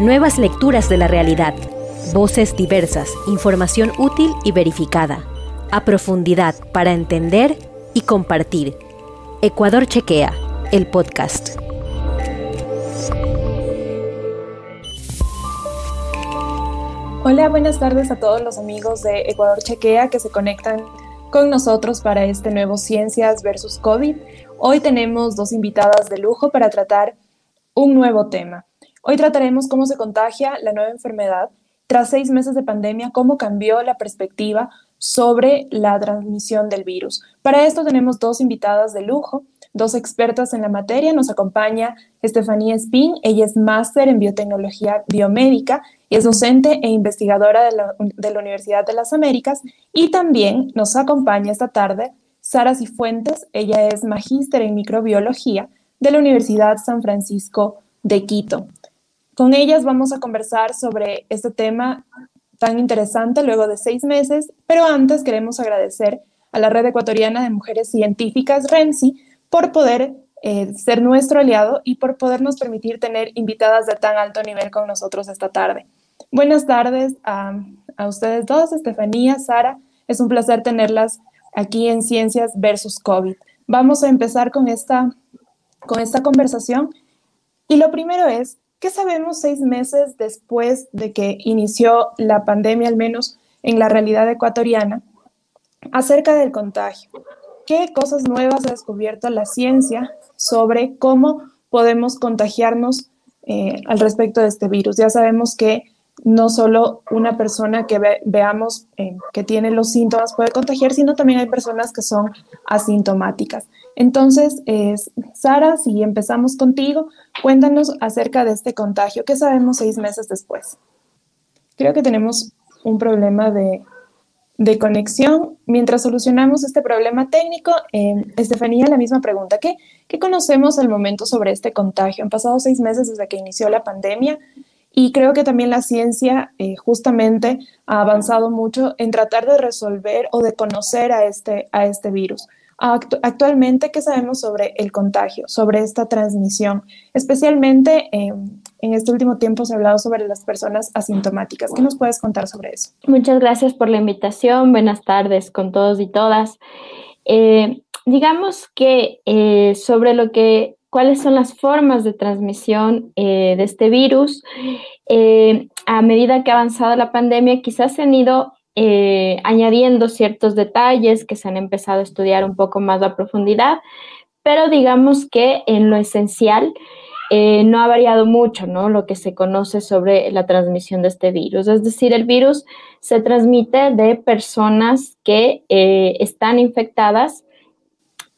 Nuevas lecturas de la realidad. Voces diversas, información útil y verificada. A profundidad para entender y compartir. Ecuador Chequea, el podcast. Hola, buenas tardes a todos los amigos de Ecuador Chequea que se conectan con nosotros para este nuevo Ciencias versus COVID. Hoy tenemos dos invitadas de lujo para tratar un nuevo tema. Hoy trataremos cómo se contagia la nueva enfermedad tras seis meses de pandemia, cómo cambió la perspectiva sobre la transmisión del virus. Para esto tenemos dos invitadas de lujo, dos expertas en la materia. Nos acompaña Estefanía Spin, ella es máster en biotecnología biomédica y es docente e investigadora de la, de la Universidad de las Américas. Y también nos acompaña esta tarde Sara Cifuentes, ella es magíster en microbiología de la Universidad San Francisco de Quito. Con ellas vamos a conversar sobre este tema tan interesante luego de seis meses, pero antes queremos agradecer a la Red Ecuatoriana de Mujeres Científicas, RENCI, por poder eh, ser nuestro aliado y por podernos permitir tener invitadas de tan alto nivel con nosotros esta tarde. Buenas tardes a, a ustedes dos, Estefanía, Sara. Es un placer tenerlas aquí en Ciencias versus COVID. Vamos a empezar con esta, con esta conversación. Y lo primero es, ¿Qué sabemos seis meses después de que inició la pandemia, al menos en la realidad ecuatoriana, acerca del contagio? ¿Qué cosas nuevas ha descubierto la ciencia sobre cómo podemos contagiarnos eh, al respecto de este virus? Ya sabemos que no solo una persona que veamos eh, que tiene los síntomas puede contagiar, sino también hay personas que son asintomáticas. Entonces, Sara, si empezamos contigo, cuéntanos acerca de este contagio. ¿Qué sabemos seis meses después? Creo que tenemos un problema de, conexión. Mientras solucionamos este problema técnico, eh, Estefanía, la misma pregunta. ¿Qué, ¿Qué conocemos al momento sobre este contagio? Han pasado seis meses desde que inició la pandemia. Y creo que también la ciencia eh, justamente ha avanzado mucho en tratar de resolver o de conocer a este, a este virus. Actualmente, ¿qué sabemos sobre el contagio, sobre esta transmisión? Especialmente en este último tiempo se ha hablado sobre las personas asintomáticas. ¿Qué nos puedes contar sobre eso? Muchas gracias por la invitación. Buenas tardes con todos y todas. Eh, digamos que eh, sobre lo que cuáles son las formas de transmisión eh, de este virus. A medida que ha avanzado la pandemia, quizás se han ido eh, añadiendo ciertos detalles que se han empezado a estudiar un poco más a profundidad, pero digamos que en lo esencial no ha variado mucho ¿no? lo que se conoce sobre la transmisión de este virus. Es decir, el virus se transmite de personas que están infectadas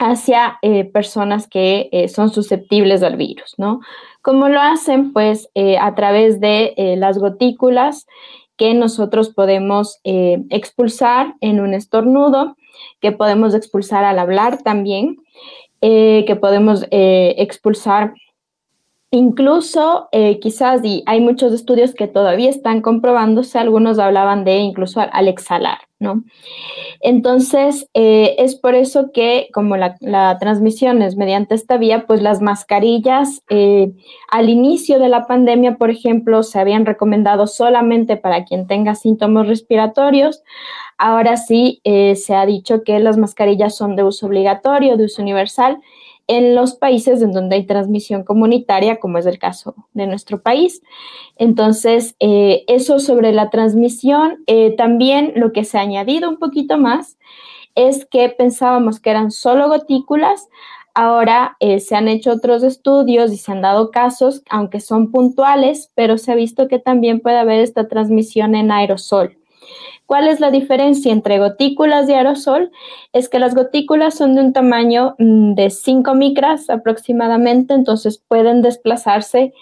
hacia eh, personas que eh, son susceptibles al virus, ¿no? ¿Cómo lo hacen? Pues eh, a través de las gotículas que nosotros podemos expulsar en un estornudo, que podemos expulsar al hablar también, que podemos expulsar Incluso, quizás, y hay muchos estudios que todavía están comprobándose, algunos hablaban de incluso al exhalar, ¿no? Entonces, eh, es por eso que como la, transmisión es mediante esta vía, pues las mascarillas eh, al inicio de la pandemia, por ejemplo, se habían recomendado solamente para quien tenga síntomas respiratorios. Ahora sí eh, se ha dicho que las mascarillas son de uso obligatorio, de uso universal en los países en donde hay transmisión comunitaria, como es el caso de nuestro país. Entonces, eh, eso sobre la transmisión, eh, también lo que se ha añadido un poquito más es que pensábamos que eran solo gotículas, Ahora eh, se han hecho otros estudios y se han dado casos, aunque son puntuales, pero se ha visto que también puede haber esta transmisión en aerosol. ¿Cuál es la diferencia entre gotículas y aerosol? Es que las gotículas son de un tamaño mm, de 5 micras aproximadamente, entonces pueden desplazarse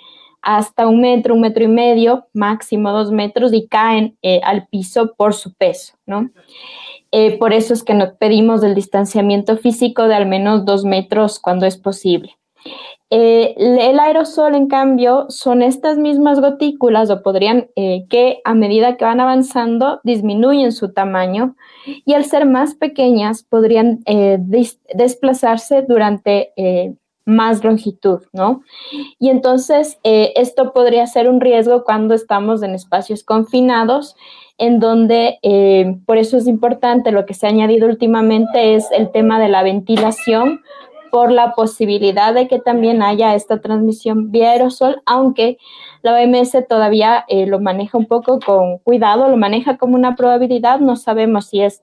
hasta un metro, un metro y medio, máximo dos metros y caen eh, al piso por su peso, ¿no? Eh, por eso es que nos pedimos el distanciamiento físico de al menos dos metros cuando es posible. Eh, el aerosol, en cambio, son estas mismas gotículas o podrían eh, que a medida que van avanzando disminuyen su tamaño y al ser más pequeñas podrían eh, desplazarse durante más longitud, ¿no? Y entonces esto podría ser un riesgo cuando estamos en espacios confinados, en donde por eso es importante, lo que se ha añadido últimamente es el tema de la ventilación, por la posibilidad de que también haya esta transmisión vía aerosol, aunque la OMS todavía eh, lo maneja un poco con cuidado, lo maneja como una probabilidad, no sabemos si es,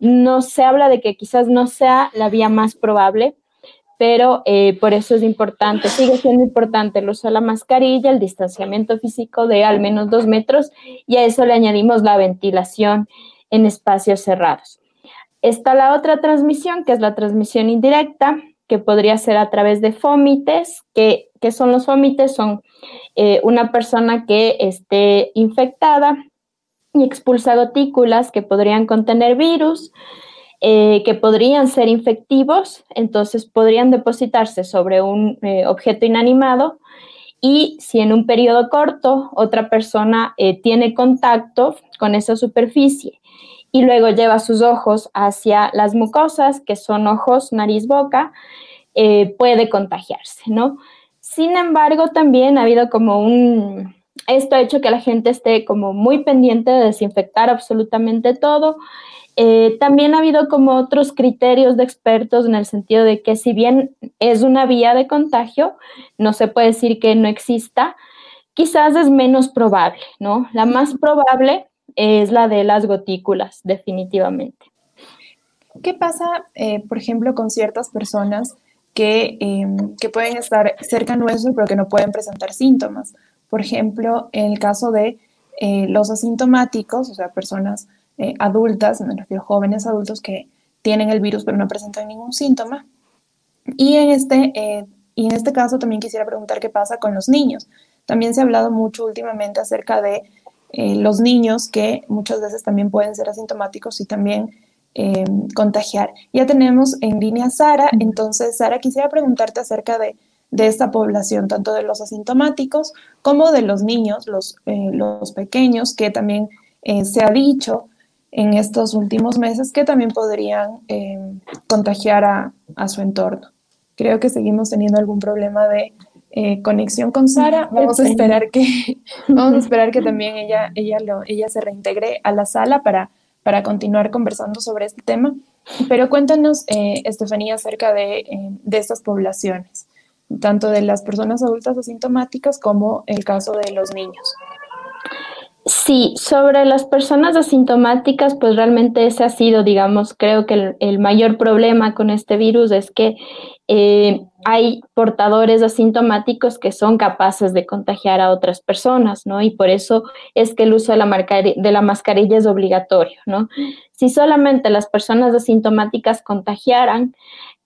no se habla de que quizás no sea la vía más probable, pero eh, por eso es importante, sigue siendo importante el uso de la mascarilla, el distanciamiento físico de al menos dos metros y a eso le añadimos la ventilación en espacios cerrados. Está la otra transmisión, que es la transmisión indirecta, que podría ser a través de fómites. que, son los fómites? Son eh, una persona que esté infectada y expulsa gotículas que podrían contener virus, eh, que podrían ser infectivos, entonces podrían depositarse sobre un eh, objeto inanimado y si en un periodo corto otra persona tiene contacto con esa superficie y luego lleva sus ojos hacia las mucosas, que son ojos, nariz, boca, puede contagiarse, ¿no? Sin embargo, también ha habido como un, esto ha hecho que la gente esté como muy pendiente de desinfectar absolutamente todo eh, también ha habido como otros criterios de expertos en el sentido de que si bien es una vía de contagio, no se puede decir que no exista, quizás es menos probable, ¿no? La más probable es la de las gotículas, definitivamente. ¿Qué pasa, eh, por ejemplo, con ciertas personas que, em, que pueden estar cerca nuestro pero que no pueden presentar síntomas? Por ejemplo, en el caso de eh, los asintomáticos, o sea, personas eh, adultas, me refiero a jóvenes adultos que tienen el virus pero no presentan ningún síntoma. Y en este, y en este caso también quisiera preguntar qué pasa con los niños. También se ha hablado mucho últimamente acerca de eh, los niños que muchas veces también pueden ser asintomáticos y también contagiar. Ya tenemos en línea Sara, entonces Sara, quisiera preguntarte acerca de, de esta población, tanto de los asintomáticos como de los niños, los, los pequeños, que también se ha dicho en estos últimos meses que también podrían eh, contagiar a, su entorno. Creo que seguimos teniendo algún problema de eh, conexión con Sara. Vamos a esperar que, vamos a esperar que también ella, ella, lo, ella se reintegre a la sala para, para continuar conversando sobre este tema. Pero cuéntanos, eh, Estefanía, acerca de, de estas poblaciones, tanto de las personas adultas asintomáticas como el caso de los niños. Sí, sobre las personas asintomáticas, pues realmente ese ha sido, digamos, creo que el, mayor problema con este virus es que eh, hay portadores asintomáticos que son capaces de contagiar a otras personas, ¿no? Y por eso es que el uso de la, de la mascarilla es obligatorio, ¿no? Si solamente las personas asintomáticas contagiaran,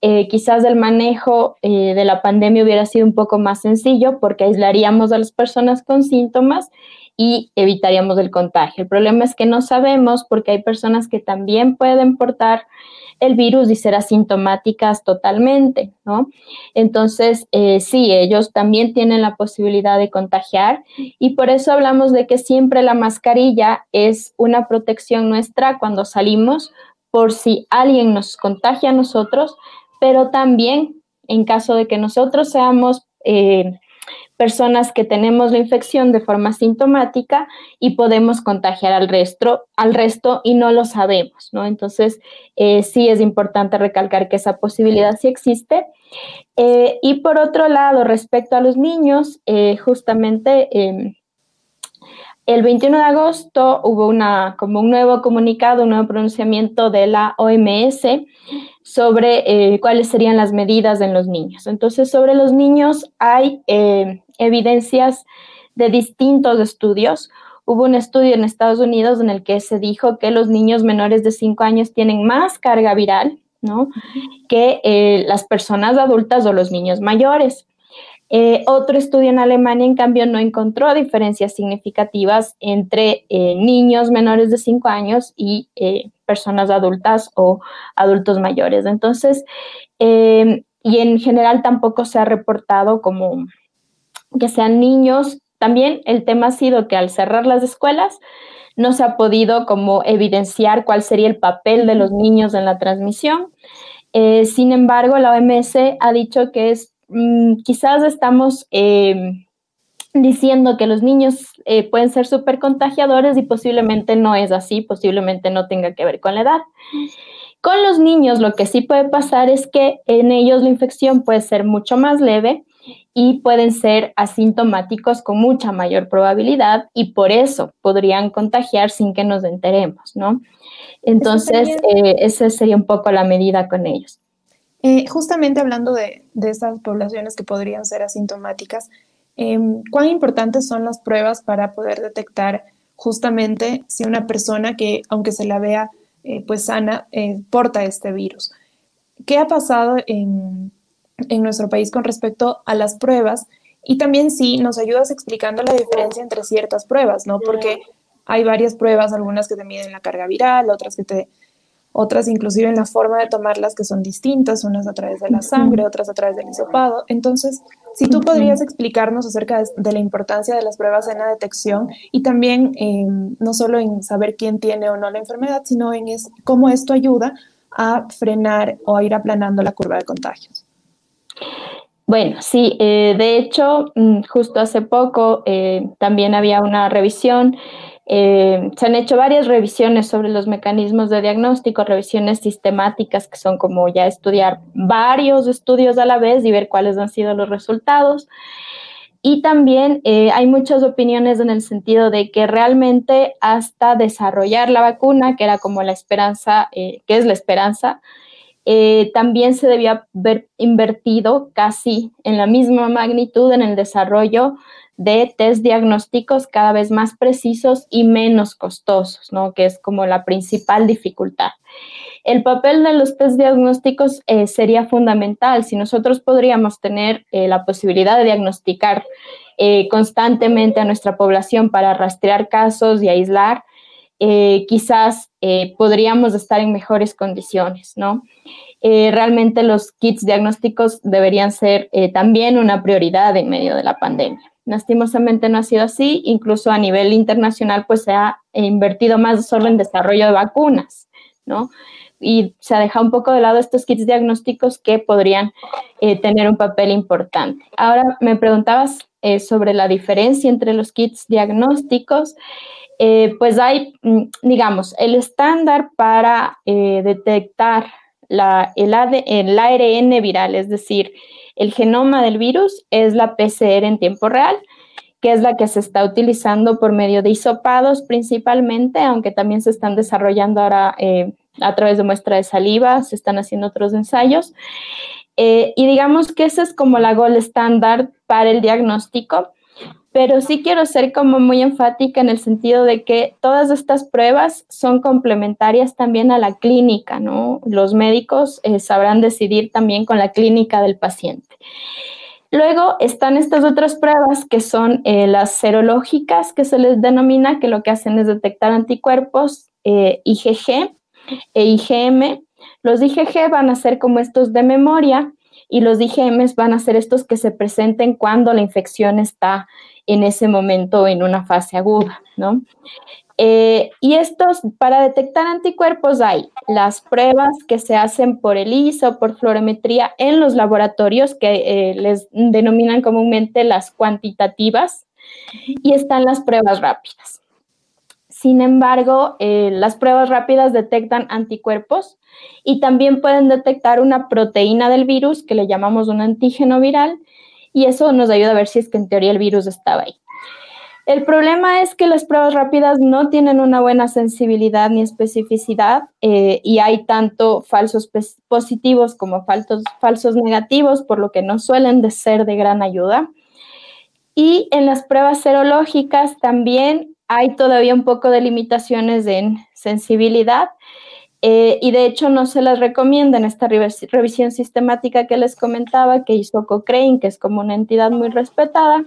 eh, quizás el manejo eh, de la pandemia hubiera sido un poco más sencillo porque aislaríamos a las personas con síntomas y evitaríamos el contagio. El problema es que no sabemos porque hay personas que también pueden portar el virus y ser asintomáticas totalmente, ¿no? Entonces, eh, sí, ellos también tienen la posibilidad de contagiar y por eso hablamos de que siempre la mascarilla es una protección nuestra cuando salimos por si alguien nos contagia a nosotros, pero también en caso de que nosotros seamos eh, personas que tenemos la infección de forma sintomática y podemos contagiar al resto, al resto y no lo sabemos, ¿no? Entonces, eh, sí es importante recalcar que esa posibilidad sí existe. Eh, y por otro lado, respecto a los niños, eh, justamente em, el 21 de agosto hubo una, como un nuevo comunicado, un nuevo pronunciamiento de la OMS sobre cuáles serían las medidas en los niños. Entonces, sobre los niños hay evidencias de distintos estudios. Hubo un estudio en Estados Unidos en el que se dijo que los niños menores de 5 años tienen más carga viral ¿no? que eh, las personas adultas o los niños mayores. Eh, otro estudio en Alemania, en cambio, no encontró diferencias significativas entre eh, niños menores de 5 años y personas adultas o adultos mayores. Entonces, y en general tampoco se ha reportado como que sean niños. También el tema ha sido que al cerrar las escuelas no se ha podido como evidenciar cuál sería el papel de los niños en la transmisión. Eh, sin embargo, la OMS ha dicho que es mm, quizás estamos em, diciendo que los niños eh, pueden ser súper contagiadores y posiblemente no es así, posiblemente no tenga que ver con la edad. Con los niños lo que sí puede pasar es que en ellos la infección puede ser mucho más leve y pueden ser asintomáticos con mucha mayor probabilidad y por eso podrían contagiar sin que nos enteremos, ¿no? Entonces, eh, esa sería un poco la medida con ellos. Eh, justamente hablando de, de, estas poblaciones que podrían ser asintomáticas, em, ¿cuán importantes son las pruebas para poder detectar justamente si una persona que, aunque se la vea eh, pues sana, porta este virus? ¿Qué ha pasado en, en nuestro país con respecto a las pruebas? Y también si nos ayudas explicando la diferencia entre ciertas pruebas, ¿no? Porque hay varias pruebas, algunas que te miden la carga viral, otras que te otras inclusive en la forma de tomarlas que son distintas, unas a través de la sangre, otras a través del hisopado. Entonces, si tú podrías explicarnos acerca de, la importancia de las pruebas en la detección y también no solo en saber quién tiene o no la enfermedad, sino en cómo esto ayuda a frenar o a ir aplanando la curva de contagios. Bueno, sí, eh, de hecho, mm, justo hace poco eh, también había una revisión eh, se han hecho varias revisiones sobre los mecanismos de diagnóstico, revisiones sistemáticas que son como ya estudiar varios estudios a la vez y ver cuáles han sido los resultados. Y también eh, hay muchas opiniones en el sentido de que realmente hasta desarrollar la vacuna, que era como la esperanza, eh, que es la esperanza, también se debía haber invertido casi en la misma magnitud en el desarrollo de test diagnósticos cada vez más precisos y menos costosos, ¿no? Que es como la principal dificultad. El papel de los test diagnósticos eh, sería fundamental. Si nosotros podríamos tener eh, la posibilidad de diagnosticar eh, constantemente a nuestra población para rastrear casos y aislar, quizás podríamos estar en mejores condiciones, ¿no? Realmente los kits diagnósticos deberían ser también una prioridad en medio de la pandemia. Lastimosamente no ha sido así, incluso a nivel internacional pues se ha invertido más solo en desarrollo de vacunas, ¿no? Y se ha dejado un poco de lado estos kits diagnósticos que podrían eh, tener un papel importante. Ahora me preguntabas eh, sobre la diferencia entre los kits diagnósticos. Eh, pues hay, mm, digamos, el estándar para detectar la, el, el ARN viral, es decir, el genoma del virus es la PCR en tiempo real, que es la que se está utilizando por medio de hisopados principalmente, aunque también se están desarrollando ahora eh, a través de muestra de saliva, se están haciendo otros ensayos. Eh, y digamos que esa es como la gold estándar para el diagnóstico pero sí quiero ser como muy enfática en el sentido de que todas estas pruebas son complementarias también a la clínica, ¿no? Los médicos eh, sabrán decidir también con la clínica del paciente. Luego están estas otras pruebas que son eh, las serológicas, que se les denomina, que lo que hacen es detectar anticuerpos eh, IgG e IgM. Los IgG van a ser como estos de memoria y los IgM van a ser estos que se presenten cuando la infección está en ese momento en una fase aguda, ¿no? Eh, y estos, para detectar anticuerpos hay las pruebas que se hacen por ELISA o por fluorometría en los laboratorios que eh, les denominan comúnmente las cuantitativas y están las pruebas rápidas. Sin embargo, eh, las pruebas rápidas detectan anticuerpos y también pueden detectar una proteína del virus que le llamamos un antígeno viral y eso nos ayuda a ver si es que en teoría el virus estaba ahí. El problema es que las pruebas rápidas no tienen una buena sensibilidad ni especificidad eh, y hay tanto falsos positivos como falsos, falsos negativos, por lo que no suelen de ser de gran ayuda. Y en las pruebas serológicas también hay todavía un poco de limitaciones en sensibilidad eh, y de hecho no se las recomienda en esta revisión sistemática que les comentaba que hizo Cochrane, que es como una entidad muy respetada.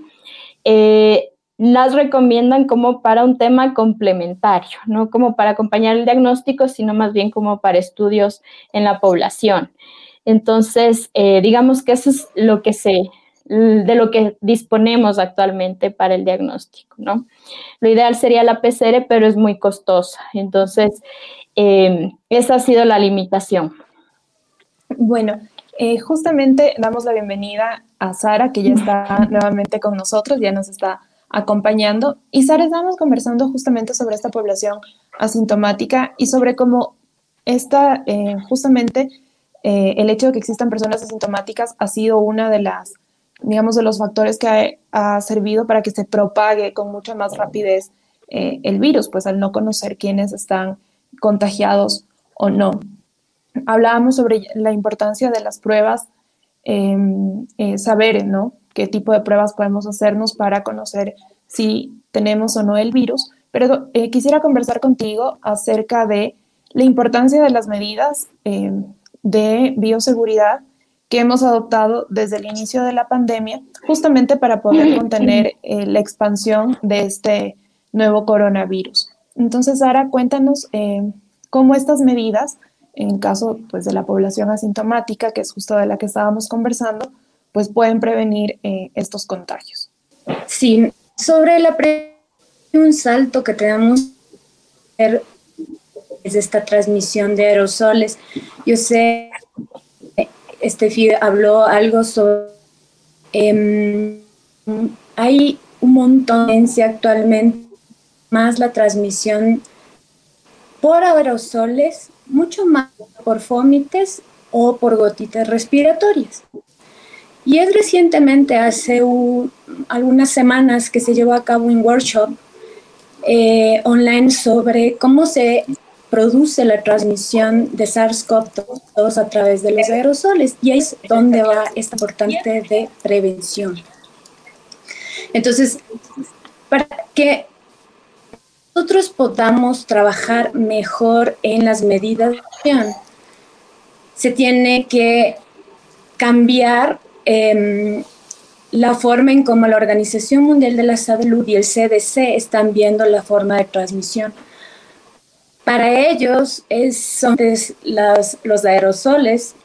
Eh, las recomiendan como para un tema complementario, no como para acompañar el diagnóstico, sino más bien como para estudios en la población. Entonces, eh, digamos que eso es lo que se, de lo que disponemos actualmente para el diagnóstico, ¿no? Lo ideal sería la PCR, pero es muy costosa. Entonces, eh, esa ha sido la limitación. Bueno, Eh, justamente damos la bienvenida a Sara, que ya está nuevamente con nosotros, ya nos está acompañando. Y Sara, estamos conversando justamente sobre esta población asintomática y sobre cómo esta, eh, justamente el hecho de que existan personas asintomáticas ha sido una de las, digamos, de los factores que ha, servido para que se propague con mucha más rapidez el virus, pues al no conocer quiénes están contagiados o no. Hablábamos sobre la importancia de las pruebas, em, eh, saber, ¿no? Qué tipo de pruebas podemos hacernos para conocer si tenemos o no el virus, pero eh, quisiera conversar contigo acerca de la importancia de las medidas em, de bioseguridad que hemos adoptado desde el inicio de la pandemia, justamente para poder contener eh, la expansión de este nuevo coronavirus. Entonces, Sara, cuéntanos em, cómo estas medidas en caso pues, de la población asintomática, que es justo de la que estábamos conversando, pues pueden prevenir eh, estos contagios. Sí, sobre la un salto que tenemos es esta transmisión de aerosoles. Yo sé, este habló algo sobre, em, hay un montón de actualmente, más la transmisión por aerosoles mucho más por fómites o por gotitas respiratorias. Y es recientemente, hace algunas semanas, que se llevó a cabo un workshop eh, online sobre cómo se produce la transmisión de SARS-CoV-2 a través de los aerosoles. Y ahí es donde va esta importante de prevención. Entonces, para que nosotros podamos trabajar mejor en las medidas de acción, se tiene que cambiar em, la forma en cómo la Organización Mundial de la Salud y el CDC están viendo la forma de transmisión. Para ellos es, son los aerosoles.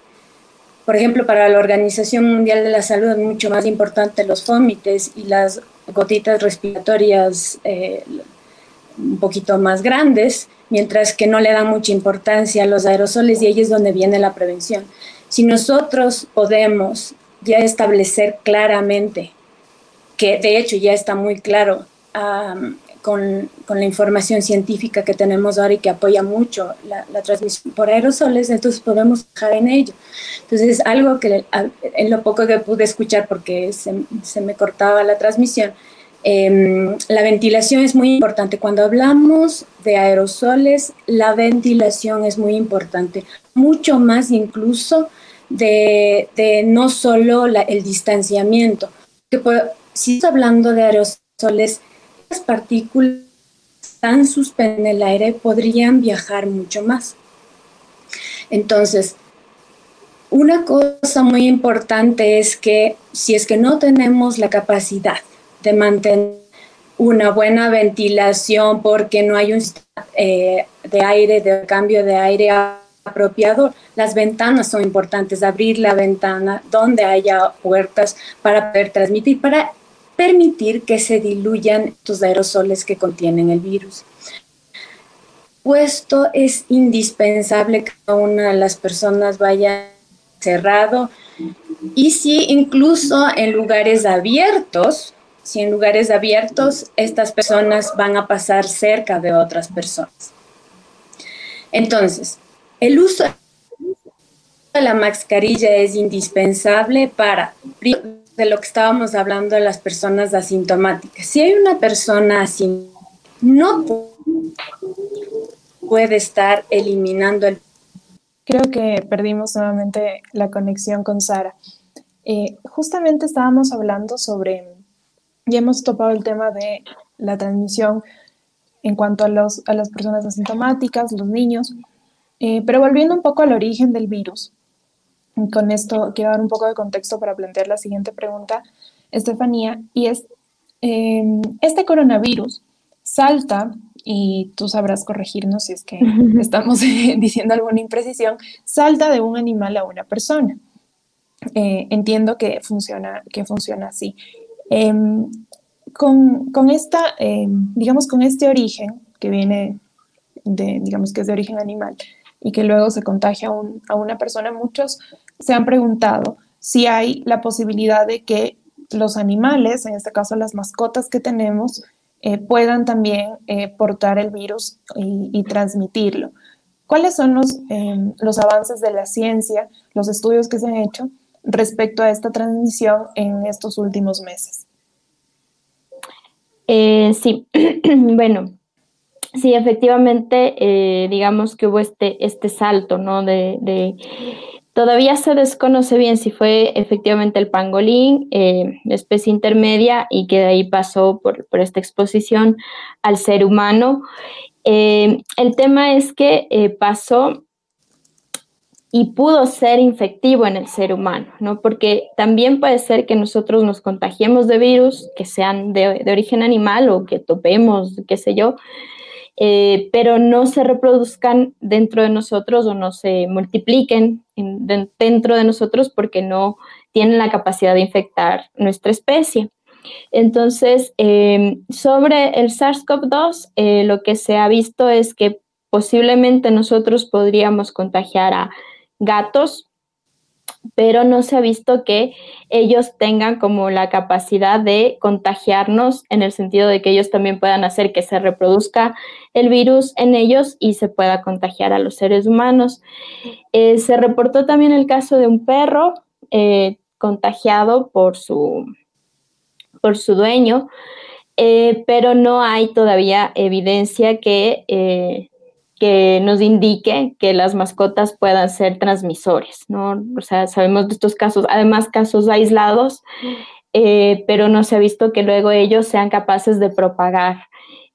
Por ejemplo, para la Organización Mundial de la Salud es mucho más importante los fómites y las gotitas respiratorias, eh, un poquito más grandes, mientras que no le dan mucha importancia a los aerosoles y ahí es donde viene la prevención. Si nosotros podemos ya establecer claramente, que de hecho ya está muy claro con, la información científica que tenemos ahora y que apoya mucho la, transmisión por aerosoles, entonces podemos dejar en ello. Entonces, algo que en lo poco que pude escuchar, porque se, se me cortaba la transmisión, Em, la ventilación es muy importante. Cuando hablamos de aerosoles, la ventilación es muy importante, mucho más incluso de, no solo el distanciamiento. Que si estamos hablando de aerosoles, partículas tan suspendidas en el aire podrían viajar mucho más. Entonces, una cosa muy importante es que si es que no tenemos la capacidad de mantener una buena ventilación porque no hay un eh, de aire, de cambio de aire apropiado. Las ventanas son importantes, abrir la ventana donde haya puertas para poder transmitir, para permitir que se diluyan estos aerosoles que contienen el virus. Puesto es indispensable que una de las personas vaya cerrado y si incluso en lugares abiertos, si en lugares abiertos estas personas van a pasar cerca de otras personas. Entonces, el uso de la mascarilla es indispensable para, de lo que estábamos hablando de las personas asintomáticas. Si hay una persona así, no puede estar eliminando el... Creo que perdimos nuevamente la conexión con Sara. Eh, justamente estábamos hablando sobre ya hemos topado el tema de la transmisión en cuanto a, los, a las personas asintomáticas, los niños, eh, pero volviendo un poco al origen del virus, con esto quiero dar un poco de contexto para plantear la siguiente pregunta, Estefanía, y es, em, este coronavirus salta, y tú sabrás corregirnos si es que estamos diciendo alguna imprecisión, salta de un animal a una persona. Eh, entiendo que funciona, que funciona así. Em, con, esta, em, digamos, con este origen que viene de, digamos, que es de origen animal y que luego se contagia a, una persona, muchos se han preguntado si hay la posibilidad de que los animales, en este caso las mascotas que tenemos, eh, puedan también eh, portar el virus y, transmitirlo. ¿Cuáles son los, em, los avances de la ciencia, los estudios que se han hecho respecto a esta transmisión en estos últimos meses? Eh, sí, bueno, sí, efectivamente, digamos que hubo este, este salto, ¿no? de Todavía se desconoce bien si fue efectivamente el pangolín, eh, especie intermedia, y que de ahí pasó por, esta exposición al ser humano. Eh, el tema es que eh, pasó y pudo ser infectivo en el ser humano, ¿no? Porque también puede ser que nosotros nos contagiemos de virus que sean de, de origen animal o que topemos, qué sé yo, eh, pero no se reproduzcan dentro de nosotros o no se multipliquen dentro de nosotros porque no tienen la capacidad de infectar nuestra especie. Entonces, em, sobre el SARS-CoV-2, eh, lo que se ha visto es que posiblemente nosotros podríamos contagiar a gatos, pero no se ha visto que ellos tengan como la capacidad de contagiarnos en el sentido de que ellos también puedan hacer que se reproduzca el virus en ellos y se pueda contagiar a los seres humanos. Eh, se reportó también el caso de un perro eh, contagiado por su, por su dueño, eh, pero no hay todavía evidencia que que nos indique que las mascotas puedan ser transmisores, ¿no? O sea, sabemos de estos casos, además casos aislados, eh, pero no se ha visto que luego ellos sean capaces de propagar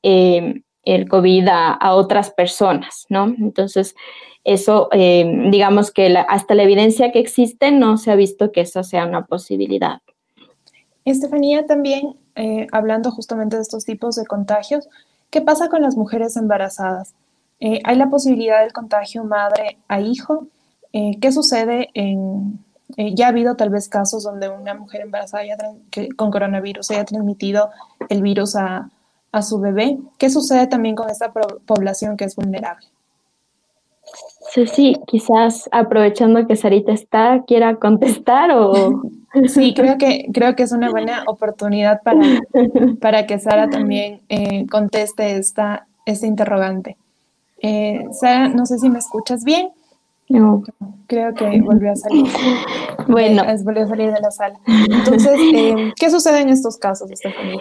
eh, el COVID a, otras personas, ¿no? Entonces, eso, eh, digamos que hasta la evidencia que existe no se ha visto que eso sea una posibilidad. Estefanía, también hablando justamente de estos tipos de contagios, ¿qué pasa con las mujeres embarazadas? Eh, hay la posibilidad del contagio madre a hijo. Eh, ¿Qué sucede en... Eh, ya ha habido tal vez casos donde una mujer embarazada con coronavirus haya transmitido el virus a, su bebé. ¿Qué sucede también con esta población que es vulnerable? Sí, sí, quizás aprovechando que Sarita está, quiera contestar o... Sí, creo que, creo que es una buena oportunidad para, para que Sara también conteste esta, este interrogante. Eh, Sara, no sé si me escuchas bien. No. Creo que volvió a salir. Bueno. volvió a salir de la sala. Entonces, eh, ¿qué sucede en estos casos, Estefanía?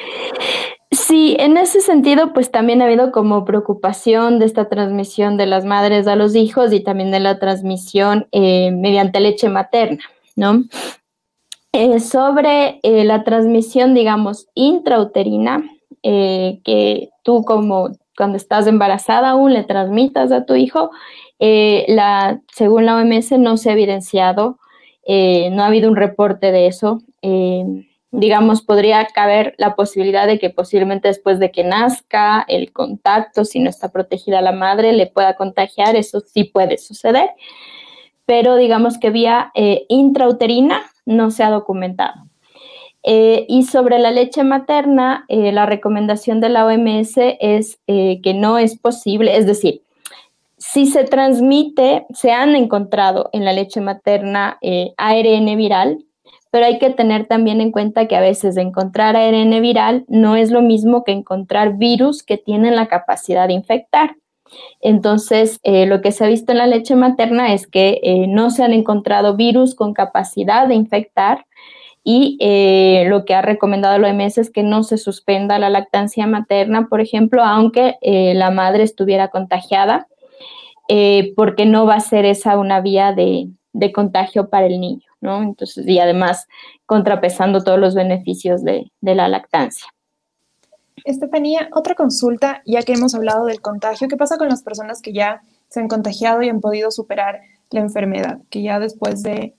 Sí, en ese sentido, pues también ha habido como preocupación de esta transmisión de las madres a los hijos y también de la transmisión eh, mediante leche materna, ¿no? sobre la transmisión, digamos, intrauterina, que tú como cuando estás embarazada aún le transmitas a tu hijo. Eh, la, según la OMS no se ha evidenciado, eh, no ha habido un reporte de eso. Eh, digamos, podría caber la posibilidad de que posiblemente después de que nazca el contacto, si no está protegida la madre, le pueda contagiar, eso sí puede suceder, pero digamos que vía intrauterina no se ha documentado. Eh, y sobre la leche materna, eh, la recomendación de la OMS es eh, que no es posible, es decir, si se transmite, se han encontrado en la leche materna ARN viral, pero hay que tener también en cuenta que a veces encontrar ARN viral no es lo mismo que encontrar virus que tienen la capacidad de infectar. Entonces, lo que se ha visto en la leche materna es que no se han encontrado virus con capacidad de infectar, y eh, lo que ha recomendado la OMS es que no se suspenda la lactancia materna, por ejemplo, aunque eh, la madre estuviera contagiada, eh, porque no va a ser esa una vía de, contagio para el niño, ¿no? Entonces, y además contrapesando todos los beneficios de, de la lactancia. Estefanía, otra consulta, ya que hemos hablado del contagio, ¿qué pasa con las personas que ya se han contagiado y han podido superar la enfermedad? Que ya después de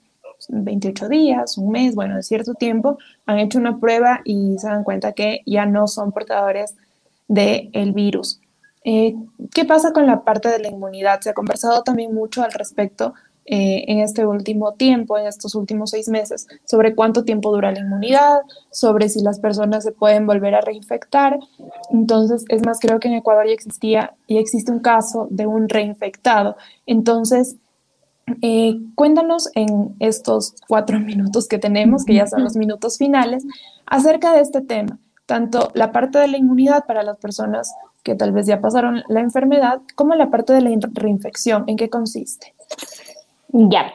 28 días, un mes, bueno, de cierto tiempo, han hecho una prueba y se dan cuenta que ya no son portadores del el virus. Eh, ¿Qué pasa con la parte de la inmunidad? Se ha conversado también mucho al respecto eh, en este último tiempo, en estos últimos seis meses, sobre cuánto tiempo dura la inmunidad, sobre si las personas se pueden volver a reinfectar. Entonces, es más, creo que en Ecuador ya existía y existe un caso de un reinfectado. Entonces, Eh, cuéntanos en estos cuatro minutos que tenemos, que ya son los minutos finales, acerca de este tema, tanto la parte de la inmunidad para las personas que tal vez ya pasaron la enfermedad, como la parte de la reinfección, ¿en qué consiste? Ya,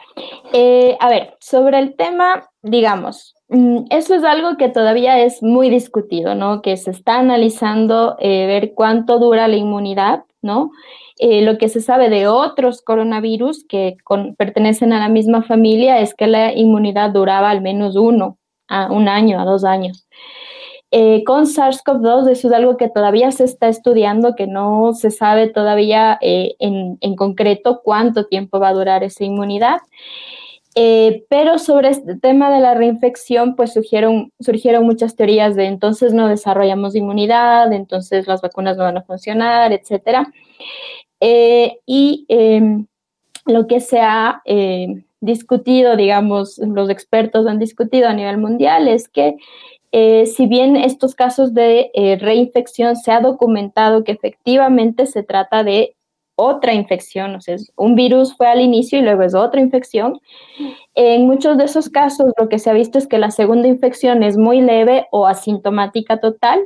eh, a ver, sobre el tema, digamos, mm, eso es algo que todavía es muy discutido, ¿no? Que se está analizando eh, ver cuánto dura la inmunidad, ¿no? Eh, lo que se sabe de otros coronavirus que pertenecen a la misma familia es que la inmunidad duraba al menos uno, a un año, a dos años. Eh, con SARS-CoV-2 eso es algo que todavía se está estudiando, que no se sabe todavía eh, en, en, concreto cuánto tiempo va a durar esa inmunidad. pero sobre este tema de la reinfección, pues surgieron, surgieron muchas teorías de entonces no desarrollamos inmunidad, entonces las vacunas no van a funcionar, etcétera. Eh, y em, lo que se ha eh, discutido, digamos, los expertos han discutido a nivel mundial es que eh, si bien estos casos de reinfección se ha documentado que efectivamente se trata de otra infección, o sea, un virus fue al inicio y luego es otra infección. En muchos de esos casos lo que se ha visto es que la segunda infección es muy leve o asintomática total,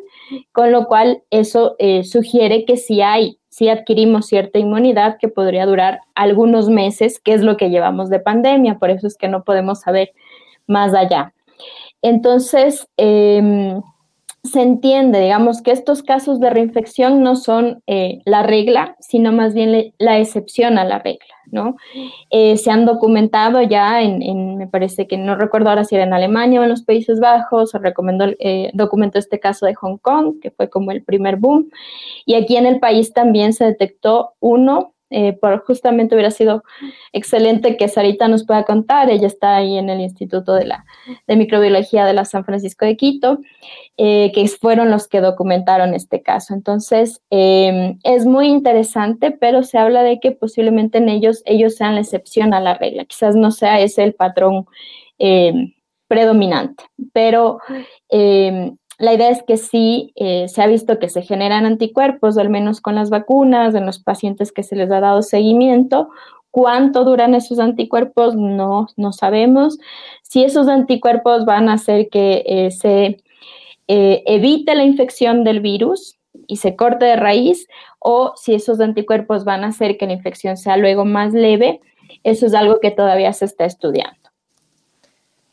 con lo cual eso sugiere que si hay si adquirimos cierta inmunidad que podría durar algunos meses, que es lo que llevamos de pandemia, por eso es que no podemos saber más allá. Entonces, em, se entiende, digamos, que estos casos de reinfección no son eh, la regla, sino más bien la excepción a la regla, ¿no? Eh, se han documentado ya en, me parece que no recuerdo ahora si era en Alemania o en los Países Bajos, se recomendó, eh, documentó este caso de Hong Kong, que fue como el primer boom, y aquí en el país también se detectó uno eh, por justamente hubiera sido excelente que Sarita nos pueda contar. Ella está ahí en el Instituto de, la, de Microbiología de la San Francisco de Quito, eh, que fueron los que documentaron este caso. Entonces, em, es muy interesante, pero se habla de que posiblemente en ellos, ellos sean la excepción a la regla. Quizás no sea ese el patrón em, predominante, pero em, la idea es que sí eh, se ha visto que se generan anticuerpos, al menos con las vacunas, en los pacientes que se les ha dado seguimiento. ¿Cuánto duran esos anticuerpos? No, no sabemos. Si esos anticuerpos van a hacer que eh, se eh, evite la infección del virus y se corte de raíz, o si esos anticuerpos van a hacer que la infección sea luego más leve, eso es algo que todavía se está estudiando.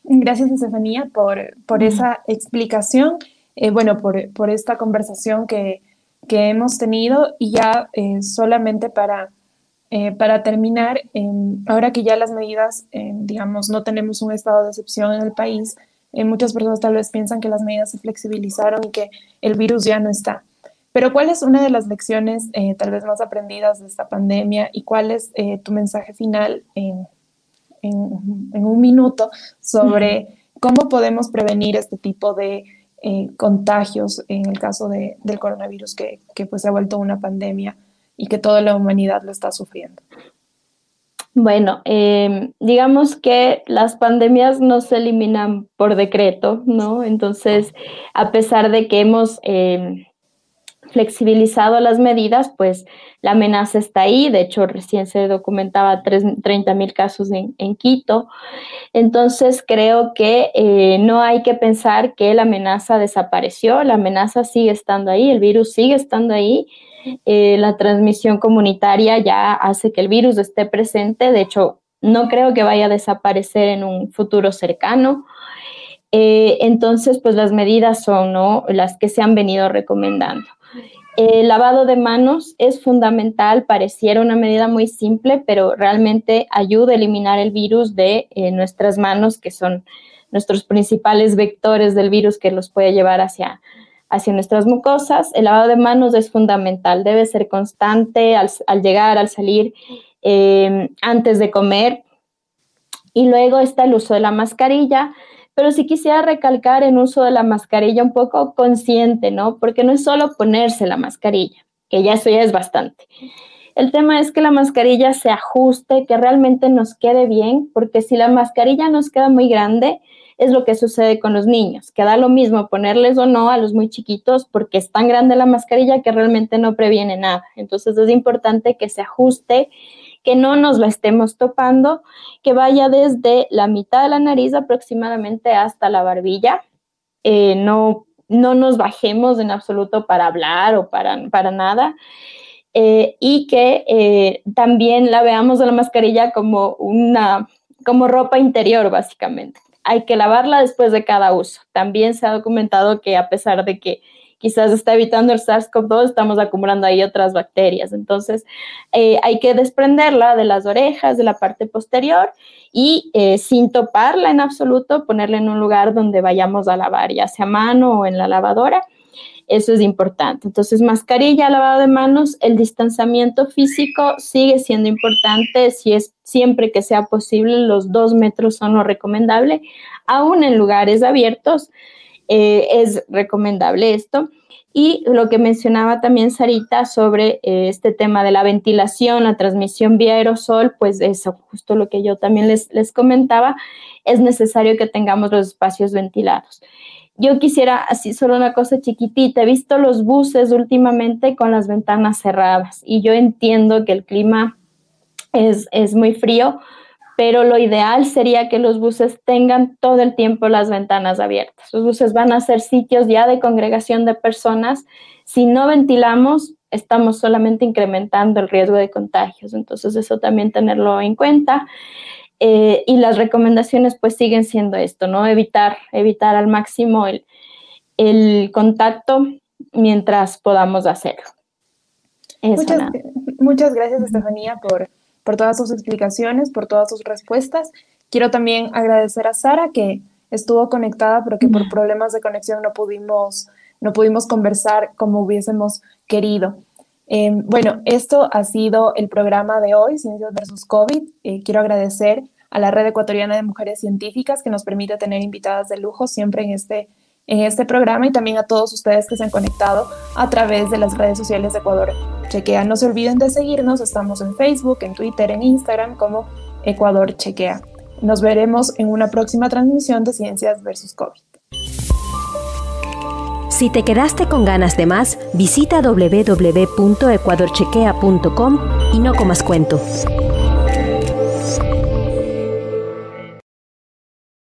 Gracias, Estefanía, por, por esa explicación. Eh, bueno, por, esta conversación que, hemos tenido y ya eh, solamente para, eh, para terminar, em, ahora que ya las medidas, em, digamos, no tenemos un estado de excepción en el país, muchas personas tal vez piensan que las medidas se flexibilizaron y que el virus ya no está. Pero ¿cuál es una de las lecciones tal vez más aprendidas de esta pandemia y cuál es tu mensaje final en, en, un minuto sobre cómo podemos prevenir este tipo de eh, contagios en el caso de, del coronavirus que, que, pues se ha vuelto una pandemia y que toda la humanidad lo está sufriendo? Bueno, em, digamos que las pandemias no se eliminan por decreto, ¿no? Entonces, a pesar de que hemos em, flexibilizado las medidas, pues la amenaza está ahí. De hecho, recién se documentaba 30 mil casos en, Quito. Entonces, creo que eh, no hay que pensar que la amenaza desapareció. La amenaza sigue estando ahí, el virus sigue estando ahí. Eh, la transmisión comunitaria ya hace que el virus esté presente. De hecho, no creo que vaya a desaparecer en un futuro cercano. Eh, entonces, pues las medidas son ¿no? las que se han venido recomendando. El lavado de manos es fundamental, pareciera una medida muy simple, pero realmente ayuda a eliminar el virus de eh, nuestras manos, que son nuestros principales vectores del virus que los puede llevar hacia, hacia nuestras mucosas. El lavado de manos es fundamental, debe ser constante al, llegar, al salir, eh, antes de comer. Y luego está el uso de la mascarilla pero sí quisiera recalcar en uso de la mascarilla un poco consciente, ¿no? Porque no es solo ponerse la mascarilla, que ya eso ya es bastante. El tema es que la mascarilla se ajuste, que realmente nos quede bien, porque si la mascarilla nos queda muy grande, es lo que sucede con los niños, que da lo mismo ponerles o no a los muy chiquitos porque es tan grande la mascarilla que realmente no previene nada. Entonces es importante que se ajuste que no nos la estemos topando, que vaya desde la mitad de la nariz aproximadamente hasta la barbilla. Eh, no, no nos bajemos en absoluto para hablar o para, para nada. Eh, y que eh, también la veamos de la mascarilla como una como ropa interior básicamente. Hay que lavarla después de cada uso. También se ha documentado que a pesar de que quizás está evitando el SARS-CoV-2, estamos acumulando ahí otras bacterias. Entonces, eh, hay que desprenderla de las orejas, de la parte posterior y sin toparla en absoluto, ponerla en un lugar donde vayamos a lavar, ya sea a mano o en la lavadora eso es importante. Entonces, mascarilla, lavado de manos, el distanciamiento físico sigue siendo importante si es siempre que sea posible, los dos metros son lo recomendable, aún en lugares abiertos eh, es recomendable esto. Y lo que mencionaba también Sarita sobre eh, este tema de la ventilación, la transmisión vía aerosol, pues eso, justo lo que yo también les, les comentaba, es necesario que tengamos los espacios ventilados. Yo quisiera así solo una cosa chiquitita. He visto los buses últimamente con las ventanas cerradas y yo entiendo que el clima es, es muy frío, pero lo ideal sería que los buses tengan todo el tiempo las ventanas abiertas. Los buses van a ser sitios ya de congregación de personas. Si no ventilamos, estamos solamente incrementando el riesgo de contagios. Entonces, eso también tenerlo en cuenta. Eh, y las recomendaciones pues siguen siendo esto, ¿no? Evitar, evitar al máximo el, el contacto mientras podamos hacerlo. muchas, muchas, gracias, Estefanía, por, por todas sus explicaciones, por todas sus respuestas. Quiero también agradecer a Sara que estuvo conectada, pero que por problemas de conexión no pudimos, no pudimos conversar como hubiésemos querido. Eh, bueno, esto ha sido el programa de hoy, Ciencias versus COVID. Eh, quiero agradecer a la Red Ecuatoriana de Mujeres Científicas que nos permite tener invitadas de lujo siempre en este, en este programa y también a todos ustedes que se han conectado a través de las redes sociales de Ecuador Chequea. No se olviden de seguirnos, estamos en Facebook, en Twitter, en Instagram como Ecuador Chequea. Nos veremos en una próxima transmisión de Ciencias versus COVID. Si te quedaste con ganas de más, visita www.ecuadorchequea.com y no comas cuento.